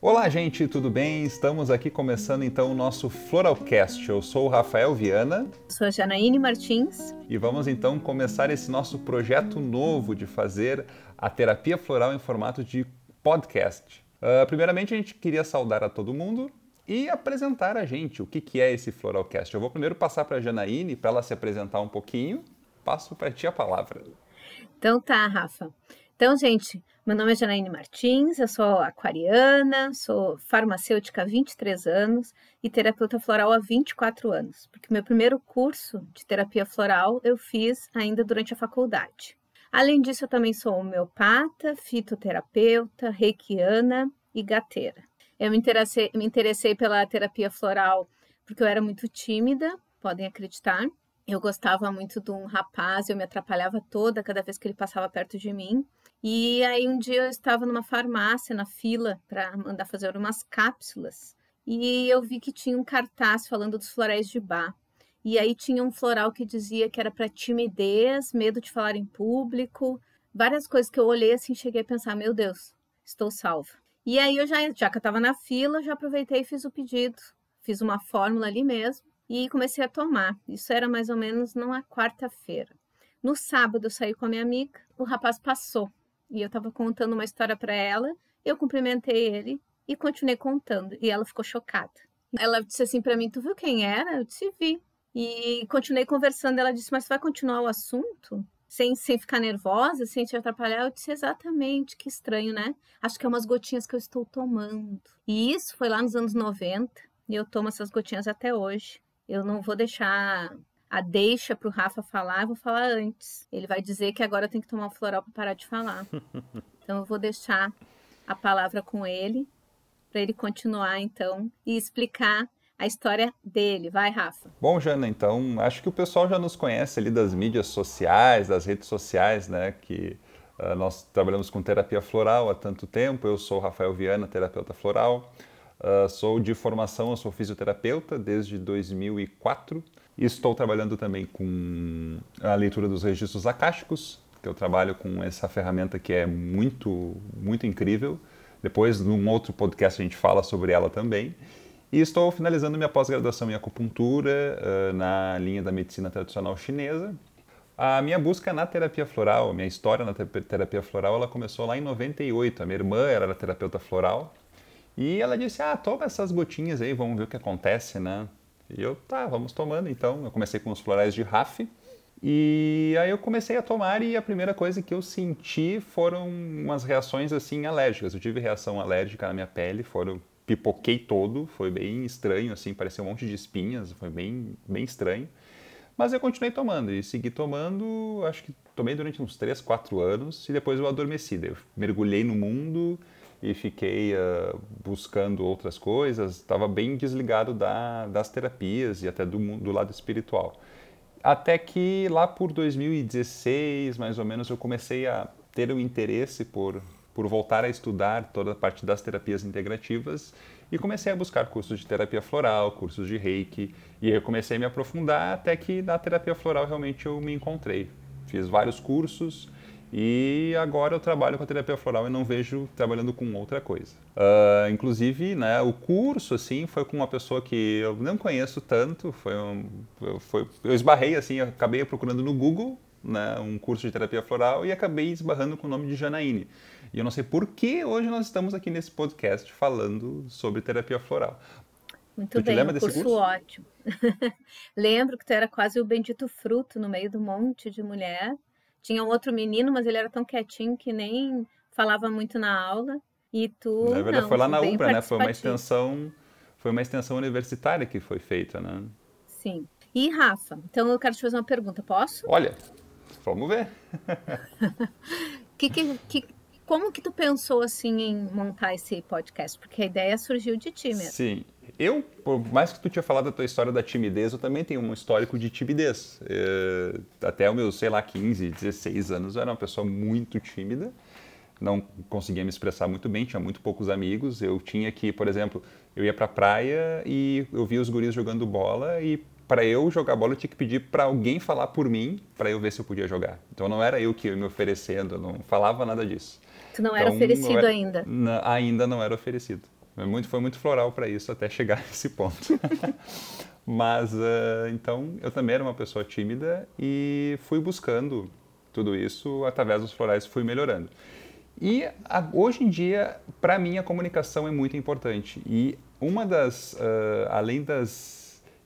Olá, gente, tudo bem? Estamos aqui começando então o nosso Floralcast. Eu sou o Rafael Viana. Sou a Janaíne Martins. E vamos então começar esse nosso projeto novo de fazer a terapia floral em formato de podcast. Uh, primeiramente, a gente queria saudar a todo mundo e apresentar a gente o que, que é esse Floralcast. Eu vou primeiro passar para a Janaíne para ela se apresentar um pouquinho. Passo para ti a palavra. Então tá, Rafa. Então, gente, meu nome é Janaíne Martins, eu sou aquariana, sou farmacêutica há 23 anos e terapeuta floral há 24 anos, porque meu primeiro curso de terapia floral eu fiz ainda durante a faculdade. Além disso, eu também sou homeopata, fitoterapeuta, reikiana e gateira. Eu me interessei, me interessei pela terapia floral porque eu era muito tímida, podem acreditar. Eu gostava muito de um rapaz, eu me atrapalhava toda cada vez que ele passava perto de mim. E aí um dia eu estava numa farmácia, na fila, para mandar fazer umas cápsulas. E eu vi que tinha um cartaz falando dos florais de bar. E aí tinha um floral que dizia que era para timidez, medo de falar em público, várias coisas que eu olhei assim, cheguei a pensar, meu Deus, estou salva. E aí eu já, já que eu estava na fila, já aproveitei e fiz o pedido. Fiz uma fórmula ali mesmo e comecei a tomar. Isso era mais ou menos numa quarta-feira. No sábado eu saí com a minha amiga, o rapaz passou e eu estava contando uma história para ela, eu cumprimentei ele e continuei contando. E ela ficou chocada. Ela disse assim para mim: Tu viu quem era? Eu disse: Vi. E continuei conversando. Ela disse: Mas você vai continuar o assunto? Sem, sem ficar nervosa, sem te atrapalhar? Eu disse: Exatamente, que estranho, né? Acho que é umas gotinhas que eu estou tomando. E isso foi lá nos anos 90. E eu tomo essas gotinhas até hoje. Eu não vou deixar a deixa para o Rafa falar, eu vou falar antes. Ele vai dizer que agora tem que tomar o floral para parar de falar. Então eu vou deixar a palavra com ele para ele continuar então e explicar a história dele. Vai, Rafa. Bom, Jana, então acho que o pessoal já nos conhece ali das mídias sociais, das redes sociais, né? Que uh, nós trabalhamos com terapia floral há tanto tempo. Eu sou Rafael Viana, terapeuta floral. Uh, sou de formação, sou fisioterapeuta desde 2004 estou trabalhando também com a leitura dos registros acásticos, que eu trabalho com essa ferramenta que é muito, muito incrível. Depois, num outro podcast, a gente fala sobre ela também. E estou finalizando minha pós-graduação em acupuntura uh, na linha da medicina tradicional chinesa. A minha busca na terapia floral, minha história na terapia floral, ela começou lá em 98. A minha irmã era terapeuta floral e ela disse: Ah, toma essas gotinhas aí, vamos ver o que acontece, né? E eu, tá, vamos tomando então. Eu comecei com os florais de RAF. E aí eu comecei a tomar e a primeira coisa que eu senti foram umas reações assim alérgicas. Eu tive reação alérgica na minha pele, foram pipoquei todo, foi bem estranho assim, parecia um monte de espinhas, foi bem bem estranho. Mas eu continuei tomando e segui tomando, acho que tomei durante uns 3, 4 anos e depois eu adormeci. Eu mergulhei no mundo e fiquei uh, buscando outras coisas, estava bem desligado da, das terapias e até do, do lado espiritual. Até que lá por 2016, mais ou menos, eu comecei a ter um interesse por, por voltar a estudar toda a parte das terapias integrativas e comecei a buscar cursos de terapia floral, cursos de reiki, e eu comecei a me aprofundar até que na terapia floral realmente eu me encontrei. Fiz vários cursos, e agora eu trabalho com a terapia floral e não vejo trabalhando com outra coisa. Uh, inclusive, né, o curso assim foi com uma pessoa que eu não conheço tanto. Foi, um, foi eu esbarrei assim, acabei procurando no Google né, um curso de terapia floral e acabei esbarrando com o nome de Janaíne. E eu não sei por que hoje nós estamos aqui nesse podcast falando sobre terapia floral. Muito tu bem, lembra um curso, curso ótimo. Lembro que tu era quase o bendito fruto no meio do monte de mulher tinha um outro menino, mas ele era tão quietinho que nem falava muito na aula. E tu. Na verdade, não, foi lá na UBRA, né? Foi uma extensão. Foi uma extensão universitária que foi feita, né? Sim. E Rafa, então eu quero te fazer uma pergunta, posso? Olha, vamos ver. que, que, que, como que tu pensou assim em montar esse podcast? Porque a ideia surgiu de ti mesmo. Sim, eu, por mais que tu tinha falado da tua história da timidez, eu também tenho um histórico de timidez. É, até os meus, sei lá, 15, 16 anos, eu era uma pessoa muito tímida, não conseguia me expressar muito bem, tinha muito poucos amigos. Eu tinha que, por exemplo, eu ia pra praia e eu via os guris jogando bola e para eu jogar bola eu tinha que pedir para alguém falar por mim para eu ver se eu podia jogar. Então não era eu que ia me oferecendo, eu não falava nada disso. Tu não então, era oferecido era, ainda? Ainda não era oferecido. Foi muito, foi muito floral para isso até chegar nesse ponto. Mas, uh, então, eu também era uma pessoa tímida e fui buscando tudo isso através dos florais, fui melhorando. E a, hoje em dia, para mim, a comunicação é muito importante. E uma das, uh, além das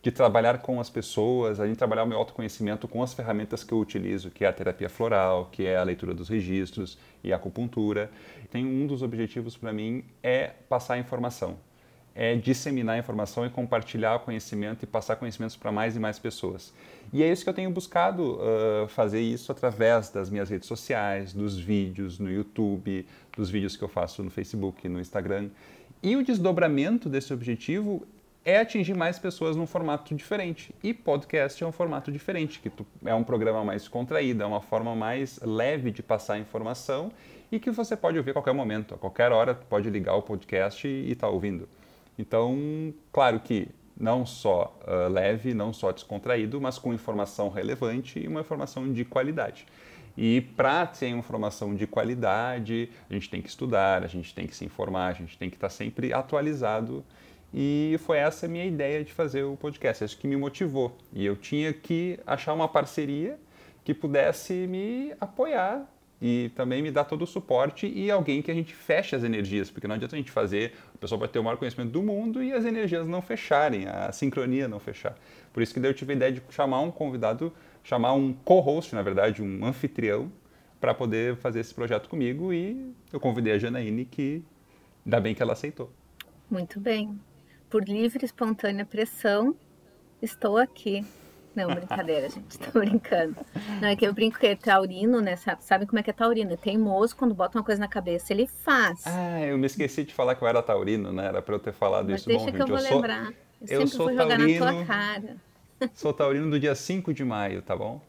de trabalhar com as pessoas, a gente trabalhar o meu autoconhecimento com as ferramentas que eu utilizo, que é a terapia floral, que é a leitura dos registros e a acupuntura. Tem um dos objetivos para mim é passar informação, é disseminar informação e compartilhar conhecimento e passar conhecimentos para mais e mais pessoas. E é isso que eu tenho buscado uh, fazer isso através das minhas redes sociais, dos vídeos no YouTube, dos vídeos que eu faço no Facebook, no Instagram. E o desdobramento desse objetivo é atingir mais pessoas num formato diferente. E podcast é um formato diferente, que tu, é um programa mais contraído, é uma forma mais leve de passar informação e que você pode ouvir a qualquer momento, a qualquer hora pode ligar o podcast e estar tá ouvindo. Então, claro que não só uh, leve, não só descontraído, mas com informação relevante e uma informação de qualidade. E para ter informação de qualidade, a gente tem que estudar, a gente tem que se informar, a gente tem que estar tá sempre atualizado e foi essa a minha ideia de fazer o podcast, acho que me motivou. E eu tinha que achar uma parceria que pudesse me apoiar e também me dar todo o suporte e alguém que a gente feche as energias, porque não adianta a gente fazer, a pessoa vai ter o maior conhecimento do mundo e as energias não fecharem, a sincronia não fechar. Por isso que daí eu tive a ideia de chamar um convidado, chamar um co-host, na verdade, um anfitrião, para poder fazer esse projeto comigo e eu convidei a Janaíne, que ainda bem que ela aceitou. Muito bem por livre e espontânea pressão, estou aqui. Não, brincadeira, gente, estou brincando. Não, é que eu brinco que é taurino, né? Sabe, sabe como é que é taurino? É teimoso, quando bota uma coisa na cabeça, ele faz. Ah, eu me esqueci de falar que eu era taurino, né? Era para eu ter falado Mas isso. deixa Bom, que gente, eu vou eu lembrar. Sou, eu, eu sempre vou jogar taurino, na tua cara. Sou taurino do dia 5 de maio, tá bom?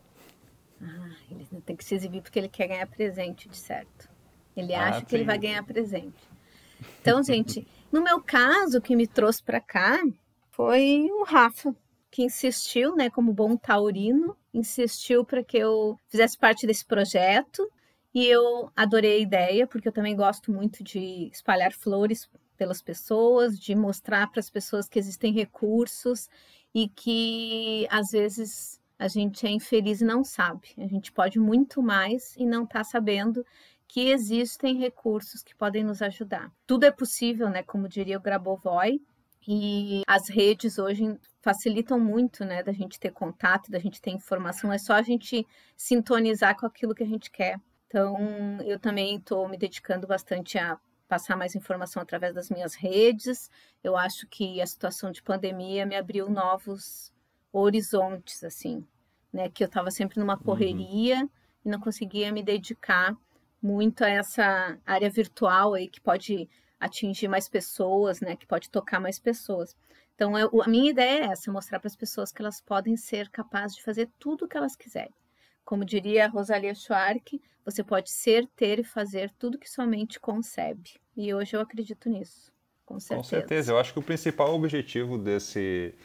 Ah, ele tem que se exibir porque ele quer ganhar presente, de certo. Ele ah, acha que ele vai ganhar presente. Então, gente, no meu caso, o que me trouxe para cá foi o Rafa, que insistiu, né, como bom taurino, insistiu para que eu fizesse parte desse projeto. E eu adorei a ideia, porque eu também gosto muito de espalhar flores pelas pessoas, de mostrar para as pessoas que existem recursos e que às vezes a gente é infeliz e não sabe. A gente pode muito mais e não está sabendo que existem recursos que podem nos ajudar. Tudo é possível, né? Como diria o Grabovoi, e as redes hoje facilitam muito, né, da gente ter contato, da gente ter informação. É só a gente sintonizar com aquilo que a gente quer. Então, eu também estou me dedicando bastante a passar mais informação através das minhas redes. Eu acho que a situação de pandemia me abriu novos horizontes, assim, né? Que eu estava sempre numa uhum. correria uhum. e não conseguia me dedicar muito a essa área virtual aí que pode atingir mais pessoas, né? Que pode tocar mais pessoas. Então, eu, a minha ideia é essa, mostrar para as pessoas que elas podem ser capazes de fazer tudo o que elas quiserem. Como diria a Rosalia Schwark, você pode ser, ter e fazer tudo que sua mente concebe. E hoje eu acredito nisso, com certeza. Com certeza. Eu acho que o principal objetivo desse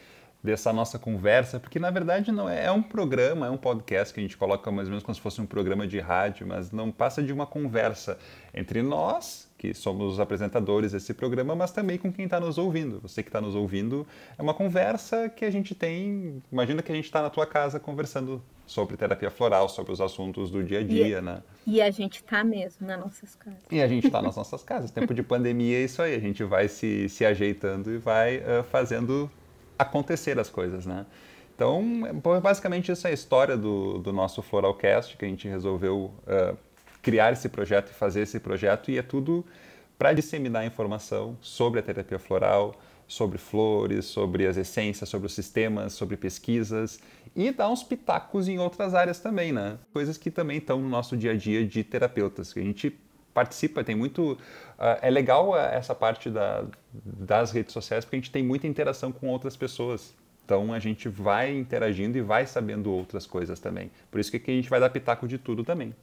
dessa nossa conversa, porque na verdade não é, é um programa, é um podcast que a gente coloca mais ou menos como se fosse um programa de rádio, mas não passa de uma conversa entre nós, que somos os apresentadores desse programa, mas também com quem está nos ouvindo. Você que está nos ouvindo, é uma conversa que a gente tem. Imagina que a gente está na tua casa conversando sobre terapia floral, sobre os assuntos do dia a dia, e, né? E a gente está mesmo nas nossas casas. E a gente está nas nossas casas. Tempo de pandemia é isso aí. A gente vai se, se ajeitando e vai uh, fazendo acontecer as coisas, né? Então, basicamente, essa é a história do, do nosso Floralcast, que a gente resolveu uh, criar esse projeto e fazer esse projeto, e é tudo para disseminar informação sobre a terapia floral, sobre flores, sobre as essências, sobre os sistemas, sobre pesquisas e dar uns pitacos em outras áreas também, né? Coisas que também estão no nosso dia a dia de terapeutas, que a gente participa, tem muito. Uh, é legal essa parte da, das redes sociais porque a gente tem muita interação com outras pessoas. Então a gente vai interagindo e vai sabendo outras coisas também. Por isso que a gente vai dar pitaco de tudo também.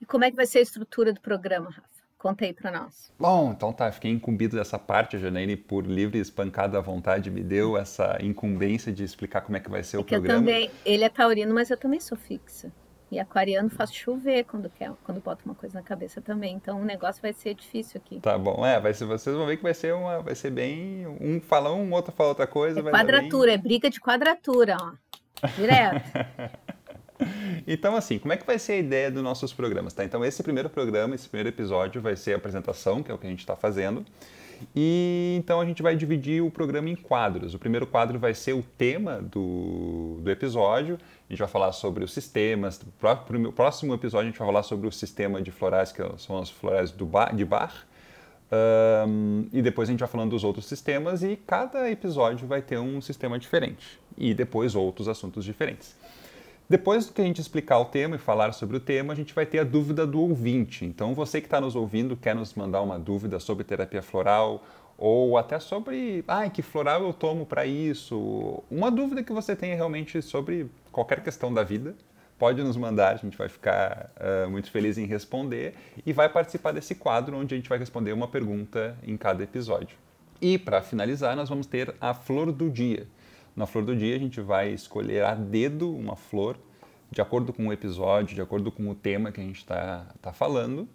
E como é que vai ser a estrutura do programa, Rafa? Conta aí para nós. Bom, então tá, fiquei incumbido dessa parte, a Janaine, por livre espancada à vontade, me deu essa incumbência de explicar como é que vai ser é o programa. Eu também, ele é taurino, mas eu também sou fixa. E aquariano faz chover quando quer, quando bota uma coisa na cabeça também. Então o negócio vai ser difícil aqui. Tá bom, é, vai ser, vocês vão ver que vai ser uma, vai ser bem um fala um, outro fala outra coisa. É quadratura, bem... é briga de quadratura, ó. Direto. então, assim, como é que vai ser a ideia dos nossos programas? Tá? Então, esse primeiro programa, esse primeiro episódio vai ser a apresentação, que é o que a gente está fazendo. E então a gente vai dividir o programa em quadros. O primeiro quadro vai ser o tema do, do episódio. A gente vai falar sobre os sistemas. No próximo episódio a gente vai falar sobre o sistema de florais, que são as florais bar, de bar. Um, e depois a gente vai falando dos outros sistemas e cada episódio vai ter um sistema diferente. E depois outros assuntos diferentes. Depois que a gente explicar o tema e falar sobre o tema, a gente vai ter a dúvida do ouvinte. Então, você que está nos ouvindo, quer nos mandar uma dúvida sobre terapia floral ou até sobre, ah, que floral eu tomo para isso? Uma dúvida que você tenha realmente sobre qualquer questão da vida, pode nos mandar, a gente vai ficar uh, muito feliz em responder e vai participar desse quadro onde a gente vai responder uma pergunta em cada episódio. E para finalizar, nós vamos ter a flor do dia. Na flor do dia, a gente vai escolher a dedo uma flor, de acordo com o episódio, de acordo com o tema que a gente está tá falando,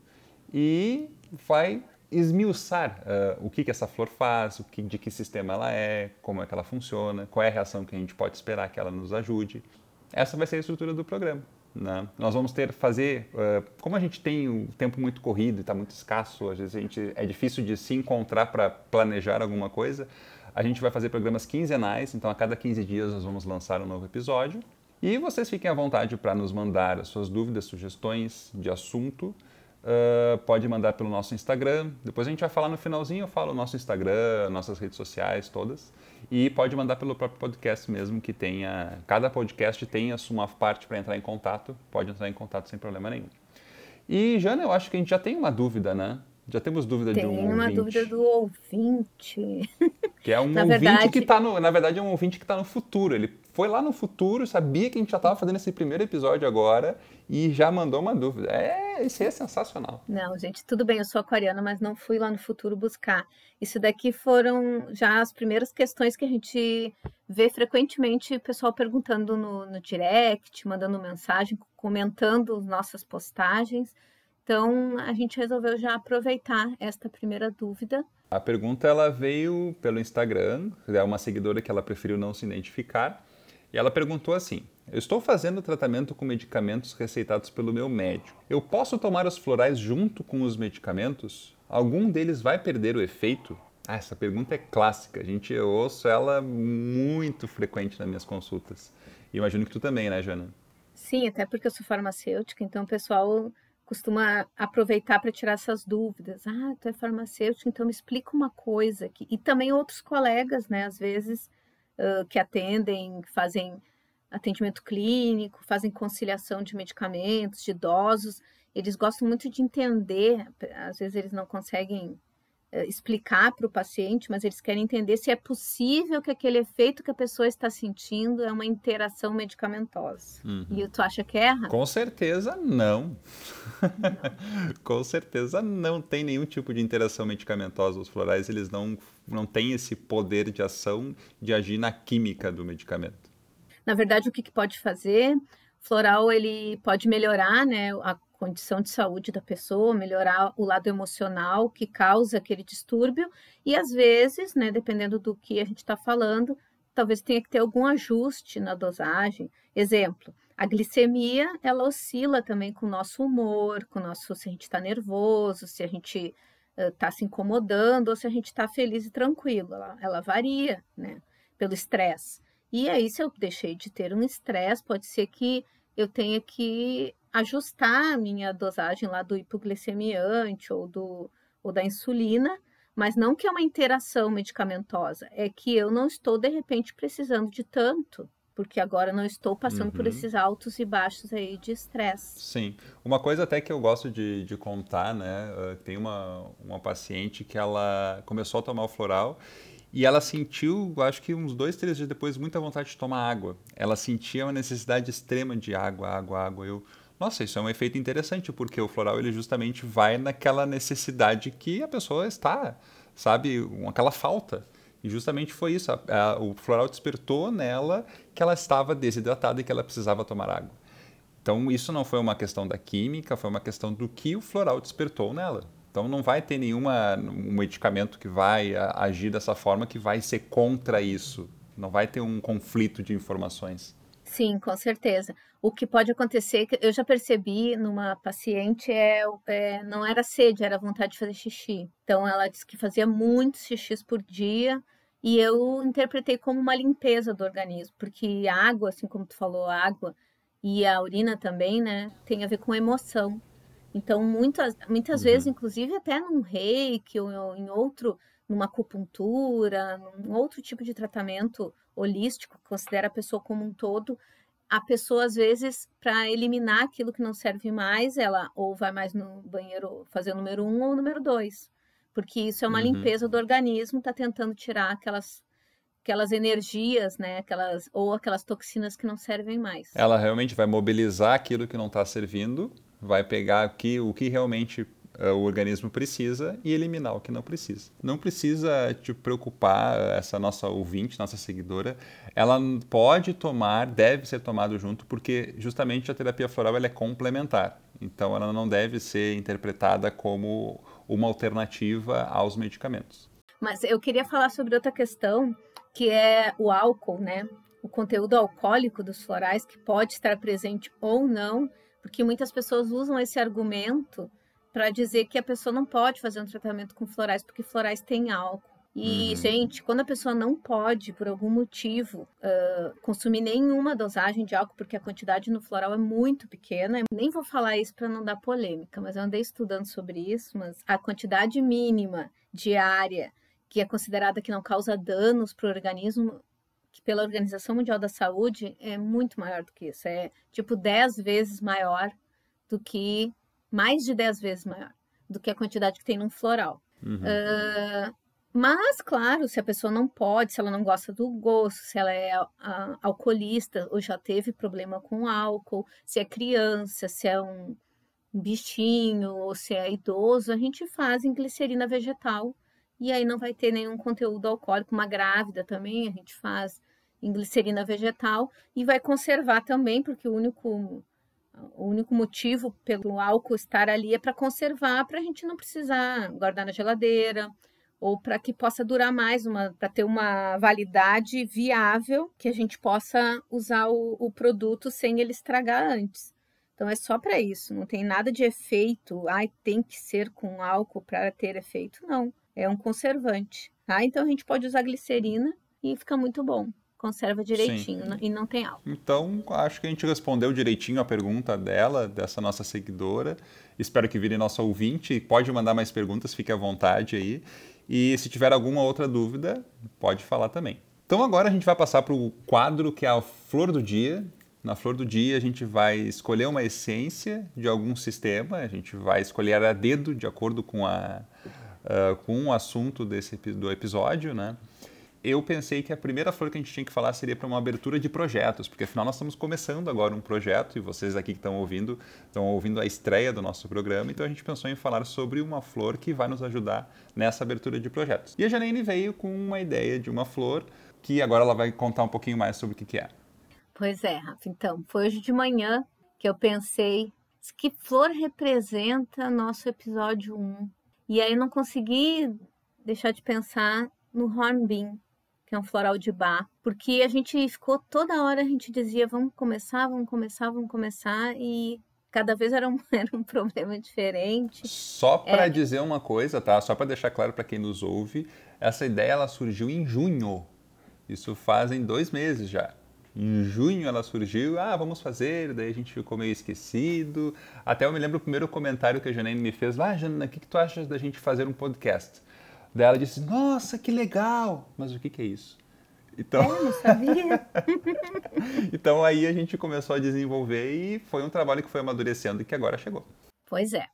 e vai esmiuçar uh, o que, que essa flor faz, o que, de que sistema ela é, como é que ela funciona, qual é a reação que a gente pode esperar que ela nos ajude. Essa vai ser a estrutura do programa. Né? Nós vamos ter fazer, uh, como a gente tem o tempo muito corrido e está muito escasso, às vezes a gente é difícil de se encontrar para planejar alguma coisa. A gente vai fazer programas quinzenais, então a cada 15 dias nós vamos lançar um novo episódio. E vocês fiquem à vontade para nos mandar as suas dúvidas, sugestões de assunto. Uh, pode mandar pelo nosso Instagram. Depois a gente vai falar no finalzinho, eu falo o nosso Instagram, nossas redes sociais todas. E pode mandar pelo próprio podcast mesmo, que tenha. Cada podcast tem a sua parte para entrar em contato. Pode entrar em contato sem problema nenhum. E, Jana, eu acho que a gente já tem uma dúvida, né? Já temos dúvida Tem de um ouvinte. Tem uma dúvida do ouvinte. Que é um ouvinte verdade... que está no. Na verdade, é um ouvinte que está no futuro. Ele foi lá no futuro, sabia que a gente já estava fazendo esse primeiro episódio agora e já mandou uma dúvida. É, isso é sensacional. Não, gente, tudo bem, eu sou aquariana, mas não fui lá no futuro buscar. Isso daqui foram já as primeiras questões que a gente vê frequentemente o pessoal perguntando no, no direct, mandando mensagem, comentando nossas postagens. Então, a gente resolveu já aproveitar esta primeira dúvida. A pergunta ela veio pelo Instagram, é uma seguidora que ela preferiu não se identificar, e ela perguntou assim: Eu estou fazendo tratamento com medicamentos receitados pelo meu médico. Eu posso tomar os florais junto com os medicamentos? Algum deles vai perder o efeito? Ah, essa pergunta é clássica. A gente eu ouço ela muito frequente nas minhas consultas. E imagino que tu também, né, Jana? Sim, até porque eu sou farmacêutica, então o pessoal costuma aproveitar para tirar essas dúvidas. Ah, tu é farmacêutico, então me explica uma coisa aqui. E também outros colegas, né, às vezes, uh, que atendem, fazem atendimento clínico, fazem conciliação de medicamentos, de idosos, eles gostam muito de entender, às vezes eles não conseguem eh, explicar para o paciente, mas eles querem entender se é possível que aquele efeito que a pessoa está sentindo é uma interação medicamentosa. Uhum. E tu acha que erra? Com certeza não. não. Com certeza não tem nenhum tipo de interação medicamentosa. Os florais eles não, não têm esse poder de ação de agir na química do medicamento. Na verdade, o que, que pode fazer? Floral ele pode melhorar né, a condição de saúde da pessoa, melhorar o lado emocional que causa aquele distúrbio e às vezes, né, dependendo do que a gente está falando, talvez tenha que ter algum ajuste na dosagem. Exemplo, a glicemia ela oscila também com o nosso humor, com o nosso se a gente está nervoso, se a gente está uh, se incomodando ou se a gente está feliz e tranquilo. Ela, ela varia, né, pelo estresse. E aí, se eu deixei de ter um estresse, pode ser que eu tenha que ajustar a minha dosagem lá do hipoglicemiante ou, do, ou da insulina, mas não que é uma interação medicamentosa, é que eu não estou de repente precisando de tanto, porque agora não estou passando uhum. por esses altos e baixos aí de estresse. Sim. Uma coisa até que eu gosto de, de contar, né? Tem uma, uma paciente que ela começou a tomar o floral e ela sentiu, acho que uns dois, três dias depois, muita vontade de tomar água. Ela sentia uma necessidade extrema de água, água, água. Eu, nossa, isso é um efeito interessante, porque o floral ele justamente vai naquela necessidade que a pessoa está, sabe, aquela falta. E justamente foi isso. A, a, o floral despertou nela que ela estava desidratada e que ela precisava tomar água. Então, isso não foi uma questão da química, foi uma questão do que o floral despertou nela. Então, não vai ter nenhuma um medicamento que vai agir dessa forma que vai ser contra isso. Não vai ter um conflito de informações. Sim, com certeza. O que pode acontecer, eu já percebi numa paciente, é, é, não era sede, era vontade de fazer xixi. Então, ela disse que fazia muitos xixis por dia, e eu interpretei como uma limpeza do organismo, porque a água, assim como tu falou, a água e a urina também, né, tem a ver com emoção. Então, muitas, muitas uhum. vezes, inclusive até num reiki ou em outro, numa acupuntura, num outro tipo de tratamento holístico, que considera a pessoa como um todo, a pessoa, às vezes, para eliminar aquilo que não serve mais, ela ou vai mais no banheiro fazer o número um ou o número dois. Porque isso é uma uhum. limpeza do organismo, está tentando tirar aquelas aquelas energias, né, aquelas ou aquelas toxinas que não servem mais. Ela realmente vai mobilizar aquilo que não está servindo, vai pegar aqui o que realmente uh, o organismo precisa e eliminar o que não precisa. Não precisa te preocupar essa nossa ouvinte, nossa seguidora, ela pode tomar, deve ser tomado junto, porque justamente a terapia floral ela é complementar. Então ela não deve ser interpretada como uma alternativa aos medicamentos. Mas eu queria falar sobre outra questão que é o álcool, né? O conteúdo alcoólico dos florais que pode estar presente ou não, porque muitas pessoas usam esse argumento para dizer que a pessoa não pode fazer um tratamento com florais porque florais têm álcool. E, uhum. gente, quando a pessoa não pode, por algum motivo, uh, consumir nenhuma dosagem de álcool, porque a quantidade no floral é muito pequena, nem vou falar isso para não dar polêmica, mas eu andei estudando sobre isso, mas a quantidade mínima diária que é considerada que não causa danos para o organismo, que pela Organização Mundial da Saúde é muito maior do que isso. É tipo 10 vezes maior do que, mais de 10 vezes maior do que a quantidade que tem num floral. Uhum. Uh, mas, claro, se a pessoa não pode, se ela não gosta do gosto, se ela é alcoolista ou já teve problema com álcool, se é criança, se é um bichinho ou se é idoso, a gente faz em glicerina vegetal e aí não vai ter nenhum conteúdo alcoólico. Uma grávida também a gente faz em glicerina vegetal e vai conservar também, porque o único, o único motivo pelo álcool estar ali é para conservar, para a gente não precisar guardar na geladeira ou para que possa durar mais, para ter uma validade viável, que a gente possa usar o, o produto sem ele estragar antes. Então é só para isso, não tem nada de efeito, ai, tem que ser com álcool para ter efeito, não é um conservante, tá? Então a gente pode usar glicerina e fica muito bom. Conserva direitinho Sim. e não tem álcool. Então, acho que a gente respondeu direitinho a pergunta dela, dessa nossa seguidora. Espero que vire nossa ouvinte. Pode mandar mais perguntas, fique à vontade aí. E se tiver alguma outra dúvida, pode falar também. Então agora a gente vai passar para o quadro que é a Flor do Dia. Na Flor do Dia a gente vai escolher uma essência de algum sistema, a gente vai escolher a dedo de acordo com a, uh, com o assunto desse, do episódio, né? Eu pensei que a primeira flor que a gente tinha que falar seria para uma abertura de projetos, porque afinal nós estamos começando agora um projeto e vocês aqui que estão ouvindo estão ouvindo a estreia do nosso programa, então a gente pensou em falar sobre uma flor que vai nos ajudar nessa abertura de projetos. E a Janine veio com uma ideia de uma flor que agora ela vai contar um pouquinho mais sobre o que, que é. Pois é, Rafa. Então, foi hoje de manhã que eu pensei que flor representa nosso episódio 1 e aí eu não consegui deixar de pensar no hornbeam, que é um floral de bar, porque a gente ficou toda hora a gente dizia vamos começar, vamos começar, vamos começar e cada vez era um, era um problema diferente. Só para é... dizer uma coisa, tá? Só para deixar claro para quem nos ouve, essa ideia ela surgiu em junho. Isso fazem dois meses já. Em junho ela surgiu, ah, vamos fazer, daí a gente ficou meio esquecido. Até eu me lembro o primeiro comentário que a Janine me fez, ah, Janina, o que, que tu achas da gente fazer um podcast? Daí ela disse, nossa, que legal! Mas o que, que é isso? Então... Eu não sabia. então aí a gente começou a desenvolver e foi um trabalho que foi amadurecendo e que agora chegou. Pois é.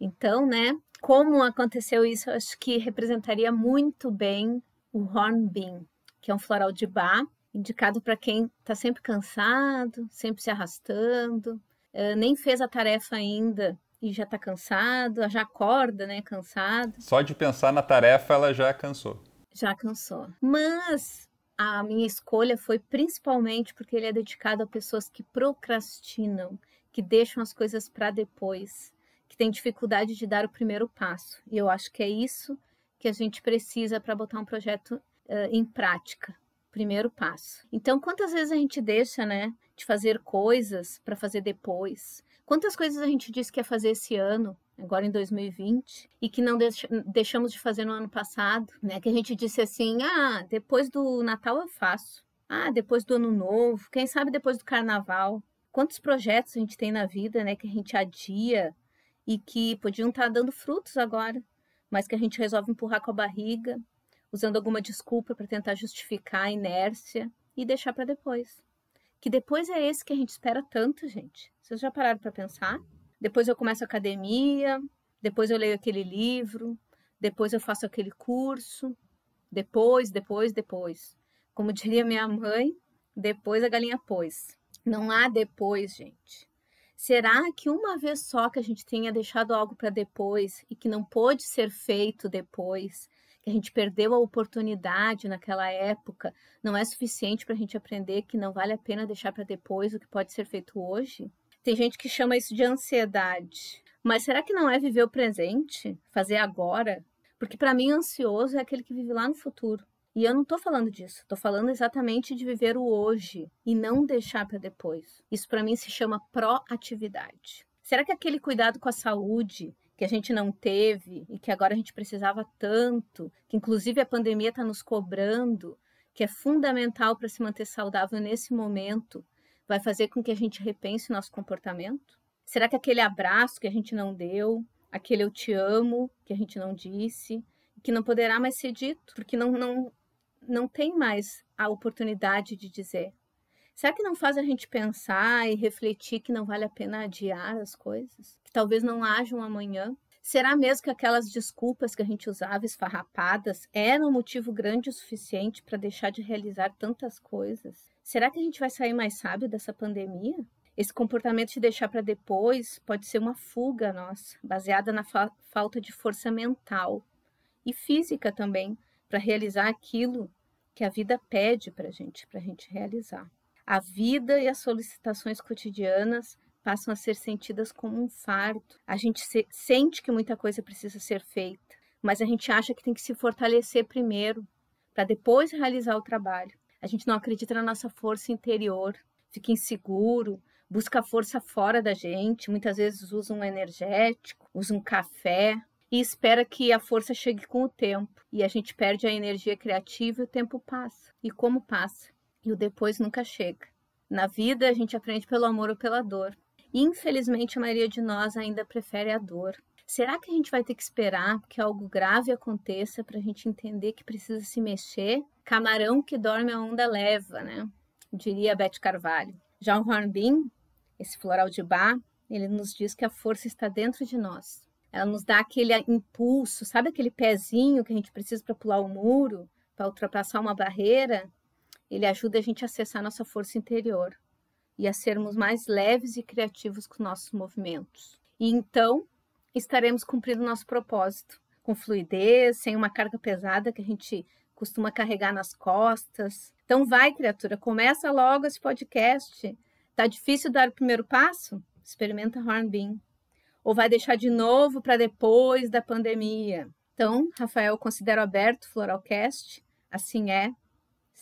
Então, né, como aconteceu isso, eu acho que representaria muito bem o hornbeam, que é um floral de bar, indicado para quem está sempre cansado, sempre se arrastando, uh, nem fez a tarefa ainda e já está cansado, já acorda, né, cansado. Só de pensar na tarefa ela já cansou. Já cansou. Mas a minha escolha foi principalmente porque ele é dedicado a pessoas que procrastinam, que deixam as coisas para depois, que têm dificuldade de dar o primeiro passo. E eu acho que é isso que a gente precisa para botar um projeto uh, em prática. Primeiro passo. Então, quantas vezes a gente deixa, né, de fazer coisas para fazer depois? Quantas coisas a gente disse que ia fazer esse ano, agora em 2020, e que não deix deixamos de fazer no ano passado, né? Que a gente disse assim: "Ah, depois do Natal eu faço. Ah, depois do Ano Novo, quem sabe depois do Carnaval". Quantos projetos a gente tem na vida, né, que a gente adia e que podiam estar dando frutos agora, mas que a gente resolve empurrar com a barriga, usando alguma desculpa para tentar justificar a inércia e deixar para depois. Que depois é esse que a gente espera tanto, gente. Vocês já pararam para pensar? Depois eu começo a academia, depois eu leio aquele livro, depois eu faço aquele curso, depois, depois, depois. Como diria minha mãe, depois a galinha pôs. Não há depois, gente. Será que uma vez só que a gente tenha deixado algo para depois e que não pôde ser feito depois, que a gente perdeu a oportunidade naquela época, não é suficiente para a gente aprender que não vale a pena deixar para depois o que pode ser feito hoje? Tem gente que chama isso de ansiedade. Mas será que não é viver o presente? Fazer agora? Porque para mim, ansioso é aquele que vive lá no futuro. E eu não estou falando disso, estou falando exatamente de viver o hoje e não deixar para depois. Isso para mim se chama proatividade. Será que aquele cuidado com a saúde que a gente não teve e que agora a gente precisava tanto, que inclusive a pandemia está nos cobrando, que é fundamental para se manter saudável nesse momento, vai fazer com que a gente repense o nosso comportamento? Será que aquele abraço que a gente não deu, aquele eu te amo que a gente não disse, que não poderá mais ser dito, porque não, não, não tem mais a oportunidade de dizer. Será que não faz a gente pensar e refletir que não vale a pena adiar as coisas? Que talvez não haja um amanhã? Será mesmo que aquelas desculpas que a gente usava esfarrapadas eram um motivo grande o suficiente para deixar de realizar tantas coisas? Será que a gente vai sair mais sábio dessa pandemia? Esse comportamento de deixar para depois pode ser uma fuga nossa, baseada na fa falta de força mental e física também para realizar aquilo que a vida pede para a gente, para a gente realizar. A vida e as solicitações cotidianas passam a ser sentidas como um fardo. A gente se, sente que muita coisa precisa ser feita, mas a gente acha que tem que se fortalecer primeiro, para depois realizar o trabalho. A gente não acredita na nossa força interior, fica inseguro, busca força fora da gente, muitas vezes usa um energético, usa um café, e espera que a força chegue com o tempo. E a gente perde a energia criativa e o tempo passa. E como passa? E o depois nunca chega. Na vida, a gente aprende pelo amor ou pela dor. Infelizmente, a maioria de nós ainda prefere a dor. Será que a gente vai ter que esperar que algo grave aconteça para a gente entender que precisa se mexer? Camarão que dorme a onda leva, né? Diria Beth Carvalho. O Hornbeam, esse floral de bar, ele nos diz que a força está dentro de nós. Ela nos dá aquele impulso, sabe aquele pezinho que a gente precisa para pular o muro, para ultrapassar uma barreira? Ele ajuda a gente a acessar nossa força interior e a sermos mais leves e criativos com nossos movimentos. E então estaremos cumprindo nosso propósito com fluidez, sem uma carga pesada que a gente costuma carregar nas costas. Então vai, criatura, começa logo esse podcast. Tá difícil dar o primeiro passo? Experimenta Hornbeam ou vai deixar de novo para depois da pandemia? Então, Rafael, considero aberto o Floralcast. Assim é,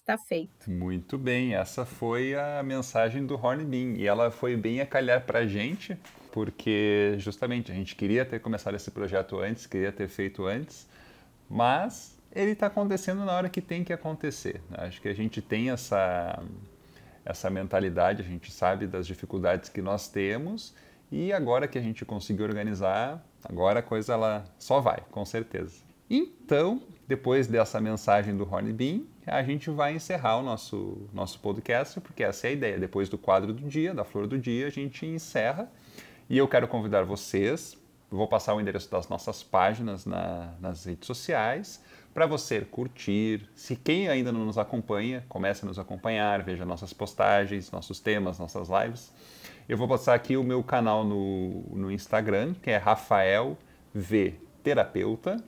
está feito. Muito bem, essa foi a mensagem do Hornbeam e ela foi bem a calhar para a gente, porque justamente a gente queria ter começado esse projeto antes, queria ter feito antes, mas ele está acontecendo na hora que tem que acontecer. Né? Acho que a gente tem essa, essa mentalidade, a gente sabe das dificuldades que nós temos e agora que a gente conseguiu organizar, agora a coisa ela só vai, com certeza. Então, depois dessa mensagem do Hornbeam, a gente vai encerrar o nosso, nosso podcast, porque essa é a ideia. Depois do quadro do dia, da flor do dia, a gente encerra. E eu quero convidar vocês, vou passar o endereço das nossas páginas na, nas redes sociais, para você curtir. Se quem ainda não nos acompanha, comece a nos acompanhar, veja nossas postagens, nossos temas, nossas lives. Eu vou passar aqui o meu canal no, no Instagram, que é Rafael V Terapeuta.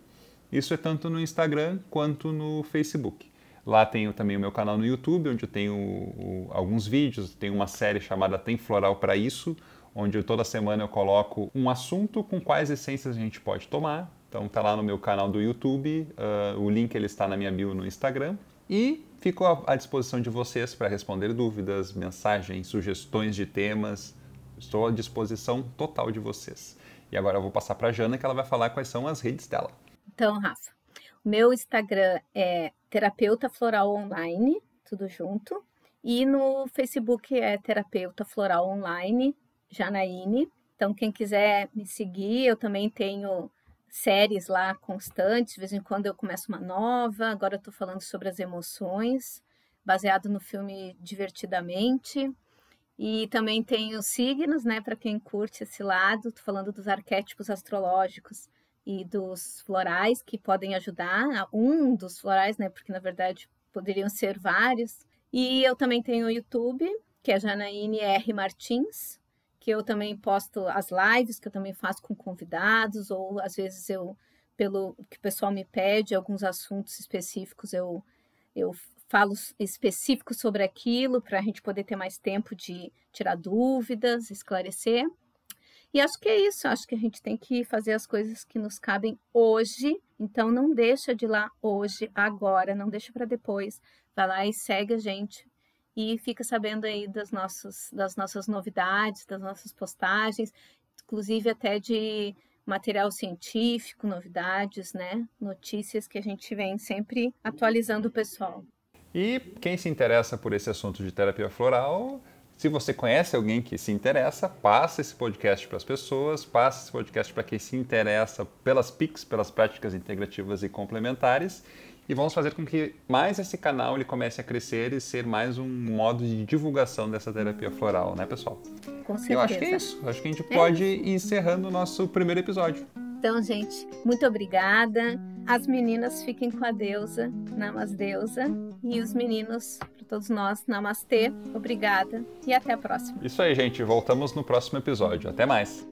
Isso é tanto no Instagram quanto no Facebook. Lá tenho também o meu canal no YouTube, onde eu tenho o, alguns vídeos, tem uma série chamada Tem Floral para Isso, onde toda semana eu coloco um assunto com quais essências a gente pode tomar. Então tá lá no meu canal do YouTube, uh, o link ele está na minha bio no Instagram. E fico à disposição de vocês para responder dúvidas, mensagens, sugestões de temas. Estou à disposição total de vocês. E agora eu vou passar para a Jana que ela vai falar quais são as redes dela. Então, Rafa, meu Instagram é Terapeuta Floral Online, tudo junto. E no Facebook é Terapeuta Floral Online, Janaíne. Então, quem quiser me seguir, eu também tenho séries lá constantes. De vez em quando eu começo uma nova. Agora eu estou falando sobre as emoções, baseado no filme Divertidamente. E também tenho signos, né, para quem curte esse lado. Estou falando dos arquétipos astrológicos e dos florais que podem ajudar. Um dos florais, né, porque na verdade poderiam ser vários. E eu também tenho o YouTube, que é Janaíne R. Martins, que eu também posto as lives, que eu também faço com convidados, ou às vezes eu, pelo que o pessoal me pede, alguns assuntos específicos, eu, eu falo específico sobre aquilo, para a gente poder ter mais tempo de tirar dúvidas, esclarecer. E acho que é isso, acho que a gente tem que fazer as coisas que nos cabem hoje, então não deixa de ir lá hoje, agora, não deixa para depois. Vai lá e segue a gente e fica sabendo aí das nossas, das nossas novidades, das nossas postagens, inclusive até de material científico, novidades, né? Notícias que a gente vem sempre atualizando o pessoal. E quem se interessa por esse assunto de terapia floral, se você conhece alguém que se interessa, passa esse podcast para as pessoas, passa esse podcast para quem se interessa pelas PICs, pelas práticas integrativas e complementares e vamos fazer com que mais esse canal ele comece a crescer e ser mais um modo de divulgação dessa terapia floral, né, pessoal? Com certeza. Eu acho que é isso. Acho que a gente é pode ir encerrando o nosso primeiro episódio. Então, gente, muito obrigada. As meninas fiquem com a deusa, Namasdeusa, e os meninos, para todos nós, Namastê. Obrigada e até a próxima. Isso aí, gente. Voltamos no próximo episódio. Até mais.